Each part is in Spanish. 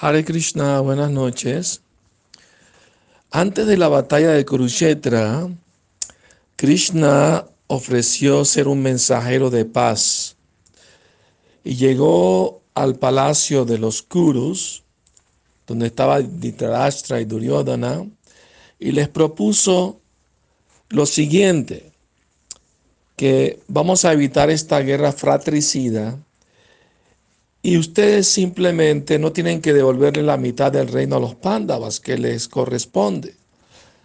Hare Krishna, buenas noches. Antes de la batalla de Kurukshetra, Krishna ofreció ser un mensajero de paz y llegó al palacio de los Kurus, donde estaba Dhritarashtra y Duryodhana, y les propuso lo siguiente, que vamos a evitar esta guerra fratricida y ustedes simplemente no tienen que devolverle la mitad del reino a los pándavas que les corresponde.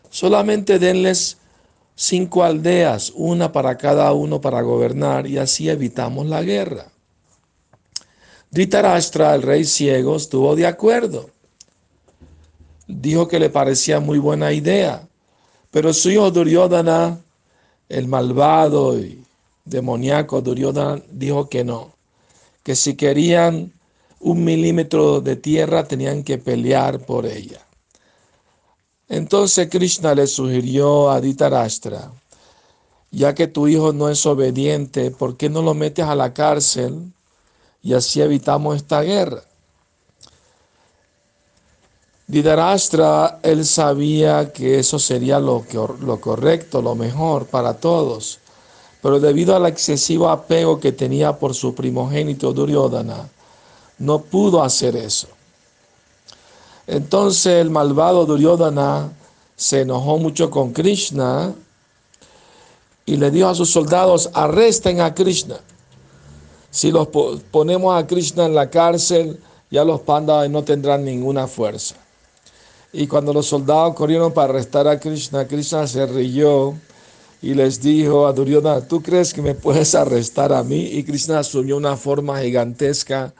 Solamente denles cinco aldeas, una para cada uno para gobernar y así evitamos la guerra. Dhritarashtra, el rey ciego, estuvo de acuerdo. Dijo que le parecía muy buena idea, pero su hijo Duryodhana, el malvado y demoníaco Duryodhana, dijo que no que si querían un milímetro de tierra tenían que pelear por ella. Entonces Krishna le sugirió a Dhritarashtra, ya que tu hijo no es obediente, ¿por qué no lo metes a la cárcel y así evitamos esta guerra? Dhritarashtra, él sabía que eso sería lo, lo correcto, lo mejor para todos pero debido al excesivo apego que tenía por su primogénito Duryodhana, no pudo hacer eso. Entonces el malvado Duryodhana se enojó mucho con Krishna y le dijo a sus soldados, arresten a Krishna. Si los ponemos a Krishna en la cárcel, ya los pandas no tendrán ninguna fuerza. Y cuando los soldados corrieron para arrestar a Krishna, Krishna se rió y les dijo a Duryodhana, ¿tú crees que me puedes arrestar a mí? Y Krishna asumió una forma gigantesca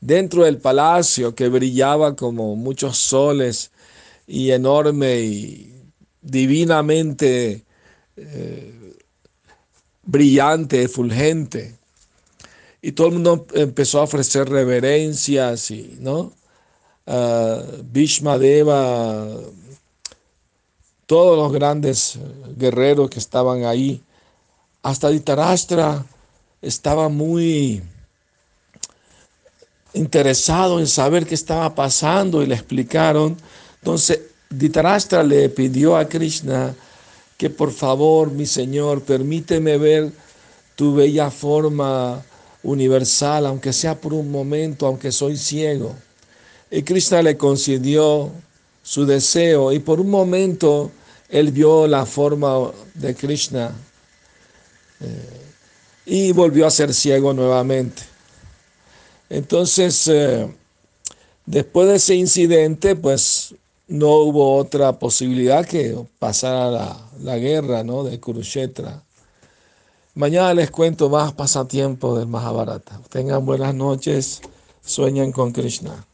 dentro del palacio que brillaba como muchos soles y enorme y divinamente eh, brillante, fulgente. Y todo el mundo empezó a ofrecer reverencias y, ¿no? Uh, Bhishma Deva todos los grandes guerreros que estaban ahí, hasta Ditarastra estaba muy interesado en saber qué estaba pasando y le explicaron. Entonces, Ditarastra le pidió a Krishna que por favor, mi Señor, permíteme ver tu bella forma universal, aunque sea por un momento, aunque soy ciego. Y Krishna le concedió su deseo y por un momento él vio la forma de Krishna eh, y volvió a ser ciego nuevamente. Entonces, eh, después de ese incidente, pues no hubo otra posibilidad que pasar la, la guerra ¿no? de Kurukshetra. Mañana les cuento más pasatiempo del Mahabharata. Tengan buenas noches, sueñen con Krishna.